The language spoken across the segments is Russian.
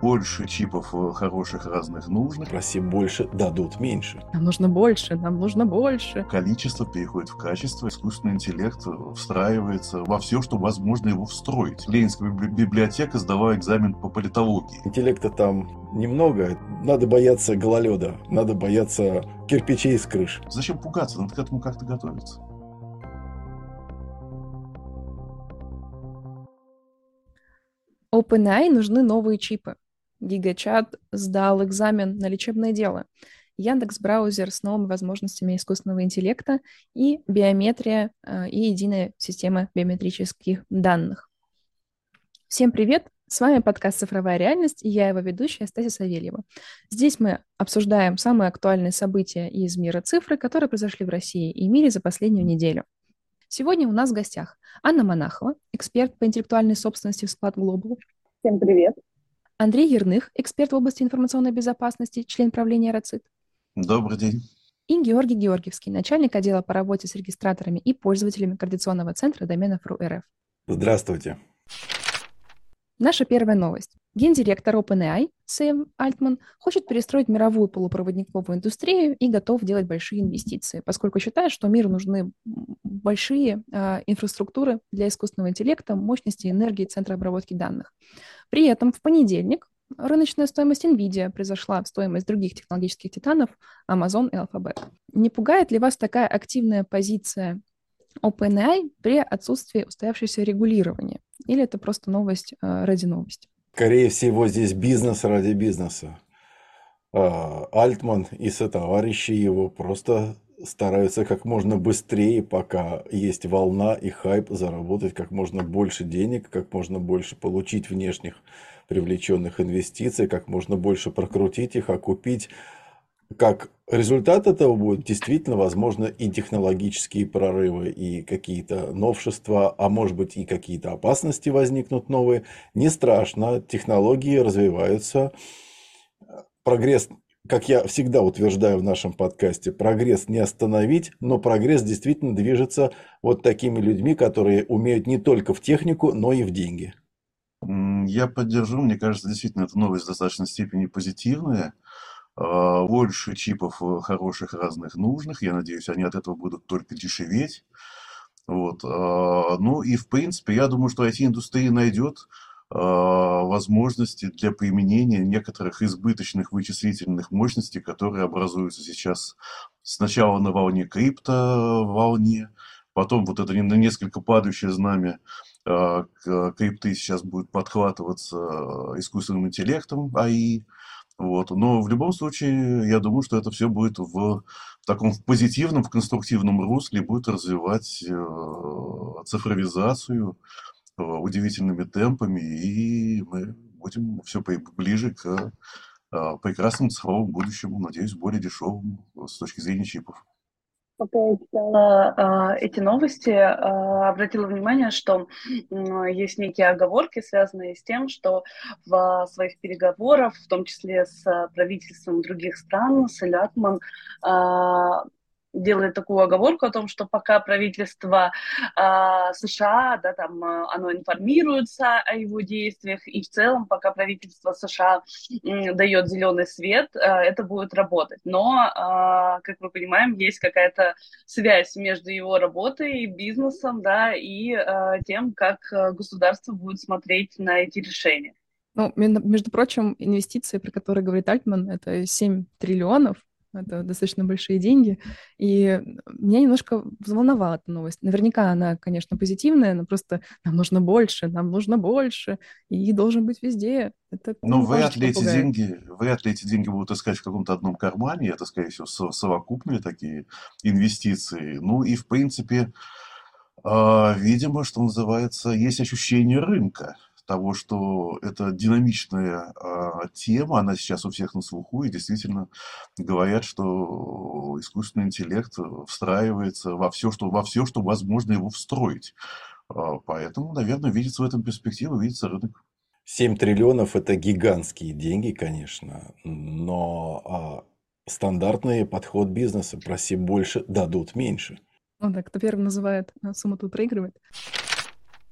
больше чипов э, хороших разных нужных. Проси больше, дадут меньше. Нам нужно больше, нам нужно больше. Количество переходит в качество. Искусственный интеллект встраивается во все, что возможно его встроить. Ленинская библиотека сдавала экзамен по политологии. Интеллекта там немного. Надо бояться гололеда, надо бояться кирпичей с крыш. Зачем пугаться? Надо к этому как-то готовиться. OpenAI нужны новые чипы. Гигачат сдал экзамен на лечебное дело. Яндекс браузер с новыми возможностями искусственного интеллекта и биометрия э, и единая система биометрических данных. Всем привет! С вами подкаст «Цифровая реальность» и я его ведущая Стася Савельева. Здесь мы обсуждаем самые актуальные события из мира цифры, которые произошли в России и мире за последнюю неделю. Сегодня у нас в гостях Анна Монахова, эксперт по интеллектуальной собственности в Склад Global. Всем привет. Андрей Ерных, эксперт в области информационной безопасности, член правления РАЦИТ. Добрый день. И Георгий Георгиевский, начальник отдела по работе с регистраторами и пользователями координационного центра доменов РУ Здравствуйте. Наша первая новость. Гендиректор OpenAI Сэм Альтман хочет перестроить мировую полупроводниковую индустрию и готов делать большие инвестиции, поскольку считает, что миру нужны большие э, инфраструктуры для искусственного интеллекта, мощности энергии, центра обработки данных. При этом в понедельник рыночная стоимость NVIDIA превзошла стоимость других технологических титанов Amazon и Alphabet. Не пугает ли вас такая активная позиция OpenAI при отсутствии устоявшегося регулирования? Или это просто новость э, ради новости? Скорее всего, здесь бизнес ради бизнеса. А, Альтман и сотоварищи его просто стараются как можно быстрее, пока есть волна и хайп, заработать как можно больше денег, как можно больше получить внешних привлеченных инвестиций, как можно больше прокрутить их, окупить как результат этого будет действительно, возможно, и технологические прорывы, и какие-то новшества, а может быть и какие-то опасности возникнут новые. Не страшно, технологии развиваются. Прогресс, как я всегда утверждаю в нашем подкасте, прогресс не остановить, но прогресс действительно движется вот такими людьми, которые умеют не только в технику, но и в деньги. Я поддержу, мне кажется, действительно, эта новость в достаточной степени позитивная. А, больше чипов э, хороших разных нужных. Я надеюсь, они от этого будут только дешеветь. Вот. А, ну и в принципе, я думаю, что IT-индустрия найдет а, возможности для применения некоторых избыточных вычислительных мощностей, которые образуются сейчас сначала на волне крипто волне, потом вот это на несколько падающее знамя крипты сейчас будет подхватываться искусственным интеллектом АИ, вот. Но в любом случае, я думаю, что это все будет в таком в позитивном, в конструктивном русле, будет развивать э, цифровизацию э, удивительными темпами, и мы будем все ближе к э, прекрасному цифровому будущему, надеюсь, более дешевому с точки зрения чипов пока я читала э, эти новости, э, обратила внимание, что есть некие оговорки, связанные с тем, что в своих переговорах, в том числе с правительством других стран, с Лятман, делает такую оговорку о том, что пока правительство э, США, да, там, э, оно информируется о его действиях, и в целом, пока правительство США э, дает зеленый свет, э, это будет работать. Но, э, как мы понимаем, есть какая-то связь между его работой, бизнесом, да, и э, тем, как государство будет смотреть на эти решения. Ну, между прочим, инвестиции, про которые говорит Альтман, это 7 триллионов, это достаточно большие деньги. И меня немножко взволновала эта новость. Наверняка она, конечно, позитивная, но просто нам нужно больше, нам нужно больше, и должен быть везде. Это ну, вряд ли, эти деньги, вряд ли эти деньги будут искать в каком-то одном кармане. Это, скорее всего, совокупные такие инвестиции. Ну и, в принципе, а, видимо, что называется, есть ощущение рынка того, что это динамичная э, тема, она сейчас у всех на слуху, и действительно говорят, что искусственный интеллект встраивается во все, что, во все, что возможно его встроить. Э, поэтому, наверное, видится в этом перспектива, видится рынок. 7 триллионов – это гигантские деньги, конечно, но а, стандартный подход бизнеса – проси больше, дадут меньше. Ну да, кто первым называет сумму, тут проигрывает.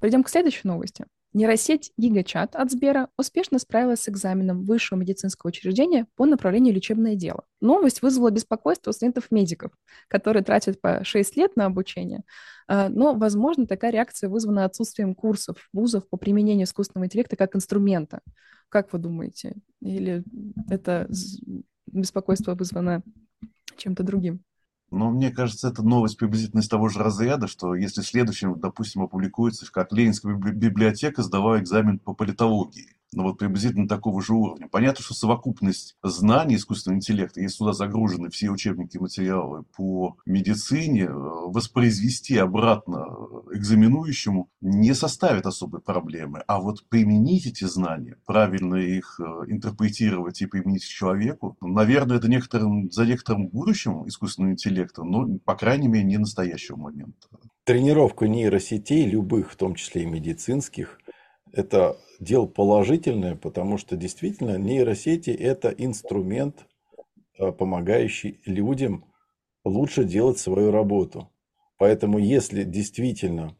Пойдем к следующей новости. Нейросеть GigaChat от Сбера успешно справилась с экзаменом высшего медицинского учреждения по направлению лечебное дело. Новость вызвала беспокойство у студентов-медиков, которые тратят по 6 лет на обучение. А, но, возможно, такая реакция вызвана отсутствием курсов вузов по применению искусственного интеллекта как инструмента. Как вы думаете? Или это беспокойство вызвано чем-то другим? Но мне кажется, это новость приблизительно из того же разряда, что если следующим, допустим, опубликуется, как Ленинская библиотека сдавала экзамен по политологии, ну вот приблизительно такого же уровня. Понятно, что совокупность знаний искусственного интеллекта, если сюда загружены все учебники и материалы по медицине, э, воспроизвести обратно экзаменующему не составит особой проблемы. А вот применить эти знания, правильно их э, интерпретировать и применить к человеку, наверное, это некоторым, за некоторым будущим искусственного интеллекта, но, по крайней мере, не настоящего момента. Тренировка нейросетей, любых, в том числе и медицинских, это дело положительное, потому что действительно нейросети – это инструмент, э, помогающий людям лучше делать свою работу. Поэтому если действительно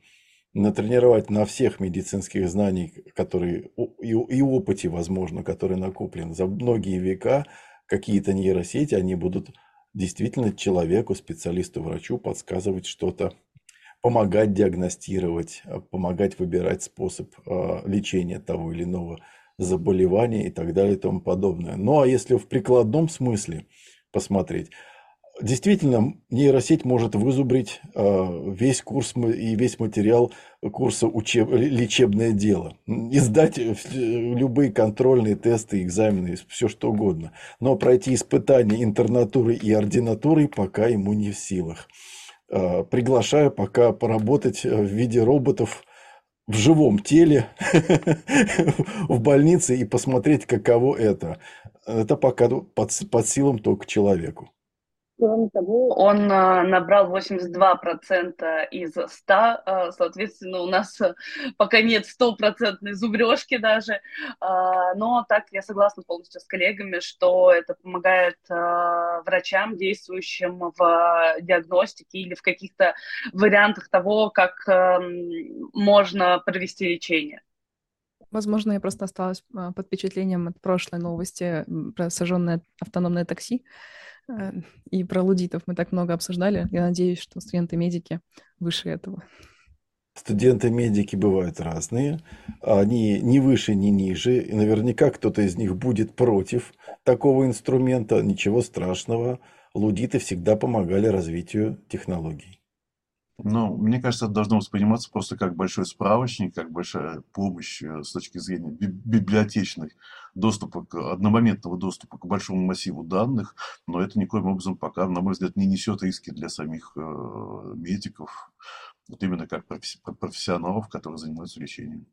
натренировать на всех медицинских знаниях, которые и, и опыте, возможно, который накоплен за многие века, какие-то нейросети, они будут действительно человеку, специалисту, врачу подсказывать что-то помогать диагностировать, а, помогать выбирать способ а, лечения того или иного заболевания и так далее и тому подобное. Ну а если в прикладном смысле посмотреть, действительно нейросеть может вызубрить а, весь курс и весь материал курса учеб... лечебное дело, издать любые контрольные тесты, экзамены, все что угодно, но пройти испытания интернатуры и ординатуры пока ему не в силах. Э, приглашаю пока поработать э, в виде роботов в живом теле в больнице и посмотреть, каково это. Это пока под, под силам только человеку. Кроме того, он а, набрал 82% из 100, а, соответственно, у нас э, пока нет стопроцентной зубрежки даже, но так я согласна полностью с коллегами, что это помогает врачам, действующим в диагностике или в каких-то вариантах того, как можно провести лечение. Возможно, я просто осталась под впечатлением от прошлой новости про сожженное автономное такси. Э, и про лудитов мы так много обсуждали. Я надеюсь, что студенты-медики выше этого. Студенты-медики бывают разные. Они ни выше, ни ниже. И наверняка кто-то из них будет против такого инструмента. Ничего страшного. Лудиты всегда помогали развитию технологий. Ну, мне кажется, это должно восприниматься просто как большой справочник, как большая помощь э, с точки зрения библиотечной доступа, к, одномоментного доступа к большому массиву данных, но это никоим образом пока, на мой взгляд, не несет риски для самих э, медиков, вот именно как профессионалов, которые занимаются лечением.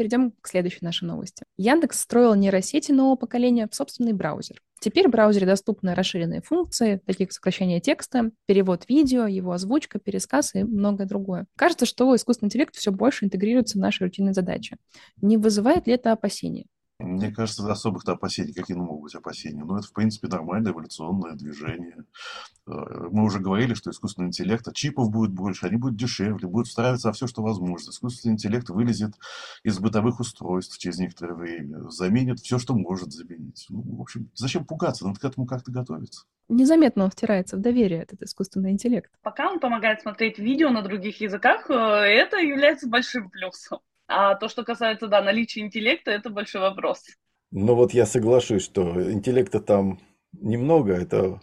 Перейдем к следующей нашей новости. Яндекс строил нейросети нового поколения в собственный браузер. Теперь в браузере доступны расширенные функции, такие как сокращение текста, перевод видео, его озвучка, пересказ и многое другое. Кажется, что искусственный интеллект все больше интегрируется в наши рутинные задачи. Не вызывает ли это опасения? Мне кажется, особых-то опасений, какие ну, могут быть опасения. Но это, в принципе, нормальное эволюционное движение. Э, мы уже говорили, что искусственный интеллект, а чипов будет больше, они будут дешевле, будут встраиваться во все, что возможно. Искусственный интеллект вылезет из бытовых устройств через некоторое время, заменит все, что может заменить. Ну, в общем, зачем пугаться? Надо к этому как-то готовиться незаметно он втирается в доверие, этот искусственный интеллект. Пока он помогает смотреть видео на других языках, э, это является большим плюсом. А то, что касается, да, наличия интеллекта, это большой вопрос. Ну вот я соглашусь, что интеллекта там немного, это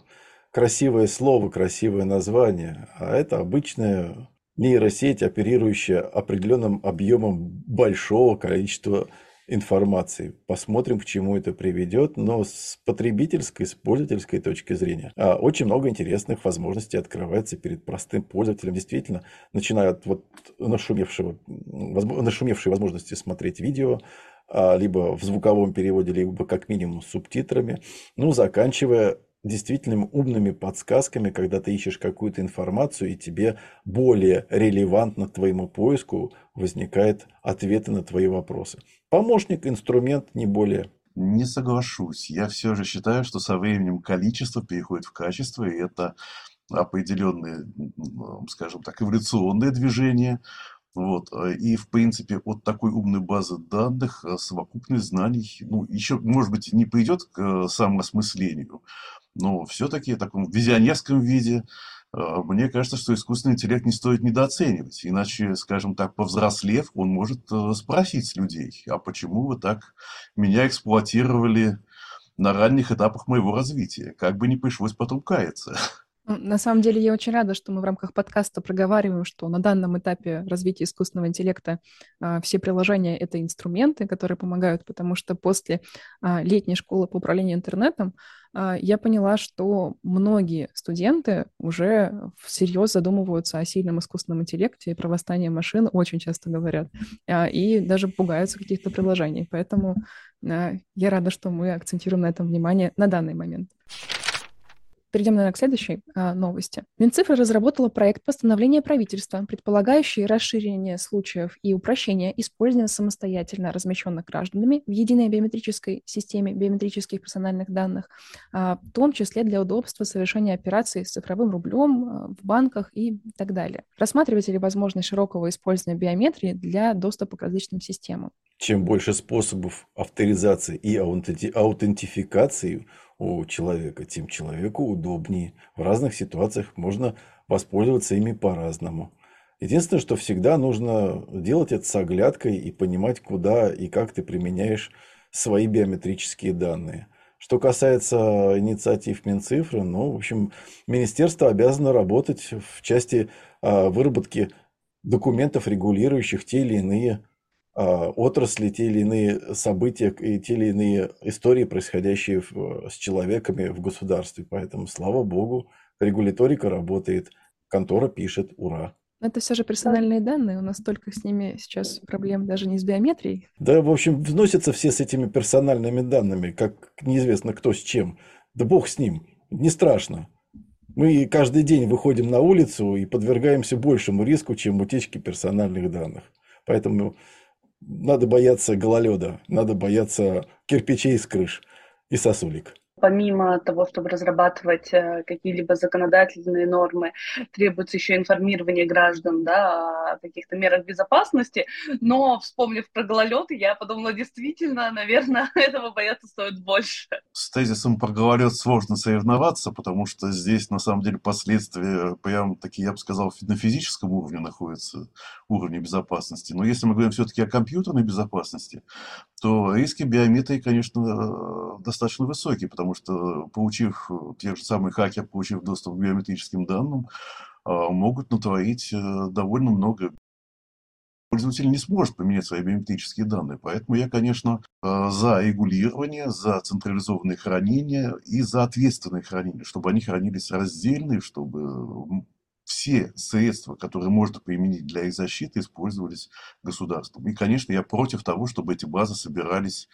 красивое слово, красивое название, а это обычная нейросеть, оперирующая определенным объемом большого количества информации. Посмотрим, к чему это приведет, но с потребительской, с пользовательской точки зрения а, очень много интересных возможностей открывается перед простым пользователем. Действительно, начиная от вот нашумевшего, нашумевшей возможности смотреть видео, а, либо в звуковом переводе, либо как минимум субтитрами, ну, заканчивая действительно умными подсказками, когда ты ищешь какую-то информацию, и тебе более релевантно твоему поиску возникают ответы на твои вопросы. Помощник, инструмент, не более. Не соглашусь. Я все же считаю, что со временем количество переходит в качество, и это определенные, скажем так, эволюционные движения. Вот. И, в принципе, от такой умной базы данных совокупность знаний, ну, еще, может быть, не пойдет к самоосмыслению, но все-таки в таком визионерском виде мне кажется, что искусственный интеллект не стоит недооценивать. Иначе, скажем так, повзрослев, он может э, спросить людей, а почему вы так меня эксплуатировали на ранних этапах моего развития? Как бы не пришлось потом каяться. Ну, на самом деле я очень рада, что мы в рамках подкаста проговариваем, что на данном этапе развития искусственного интеллекта а, все приложения — это инструменты, которые помогают, потому что после а, летней школы по управлению интернетом а, я поняла, что многие студенты уже всерьез задумываются о сильном искусственном интеллекте и про восстание машин, очень часто говорят, и даже пугаются каких-то приложений. Поэтому я рада, что мы акцентируем на этом внимание на данный момент. Перейдем, наверное, к следующей а, новости. Минцифра разработала проект постановления правительства, предполагающий расширение случаев и упрощение использования самостоятельно размещенных гражданами в единой биометрической системе биометрических персональных данных, а, в том числе для удобства совершения операций с цифровым рублем а, в банках и так далее. Рассматривается ли возможность широкого использования биометрии для доступа к различным системам? Чем больше способов авторизации и аутентификации у человека, тем человеку удобнее. В разных ситуациях можно воспользоваться ими по-разному. Единственное, что всегда нужно делать это с оглядкой и понимать, куда и как ты применяешь свои биометрические данные. Что касается инициатив Минцифры, ну, в общем, министерство обязано работать в части а, выработки документов, регулирующих те или иные отрасли, те или иные события и те или иные истории, происходящие в, с человеками в государстве. Поэтому, слава богу, регуляторика работает, контора пишет, ура. Но это все же персональные данные, у нас только с ними сейчас проблем даже не с биометрией. Да, в общем, вносятся все с этими персональными данными, как неизвестно кто с чем. Да бог с ним, не страшно. Мы каждый день выходим на улицу и подвергаемся большему риску, чем утечки персональных данных. Поэтому надо бояться гололеда, надо бояться кирпичей с крыш и сосулек помимо того, чтобы разрабатывать э, какие-либо законодательные нормы, требуется еще информирование граждан да, о каких-то мерах безопасности. Но, вспомнив про гололед, я подумала, действительно, наверное, этого бояться стоит больше. С тезисом про гололед сложно соревноваться, потому что здесь, на самом деле, последствия прям такие, я бы сказал, на физическом уровне находятся, уровне безопасности. Но если мы говорим все-таки о компьютерной безопасности, то риски биометрии, конечно, э, достаточно высокие, потому что, получив, те же самые хакеры, получив доступ к биометрическим данным, э, могут натворить э, довольно много. Пользователь не сможет поменять свои биометрические данные. Поэтому я, конечно, за регулирование, за централизованное хранение и за ответственное хранение, чтобы они хранились раздельно, чтобы все средства, которые можно применить для их защиты, использовались государством. И, конечно, я против того, чтобы эти базы собирались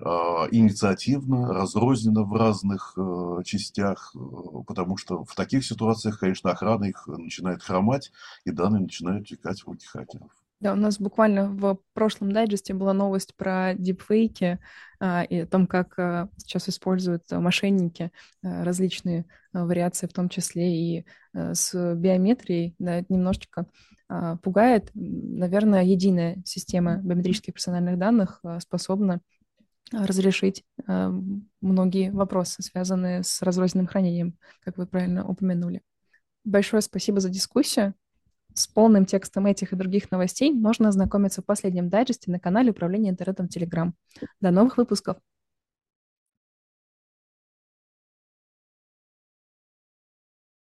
э, инициативно, разрозненно в разных э, частях, э, потому что в таких ситуациях, конечно, охрана их начинает хромать, и данные начинают текать в руки хакеров. Да, у нас буквально в прошлом дайджесте была новость про дипфейки а, и о том, как а, сейчас используют мошенники а, различные а, вариации, в том числе и а, с биометрией. Да, это немножечко а, пугает. Наверное, единая система биометрических персональных данных а, способна разрешить а, многие вопросы, связанные с разрозненным хранением, как вы правильно упомянули. Большое спасибо за дискуссию. С полным текстом этих и других новостей можно ознакомиться в последнем дайджесте на канале Управления интернетом Telegram. До новых выпусков!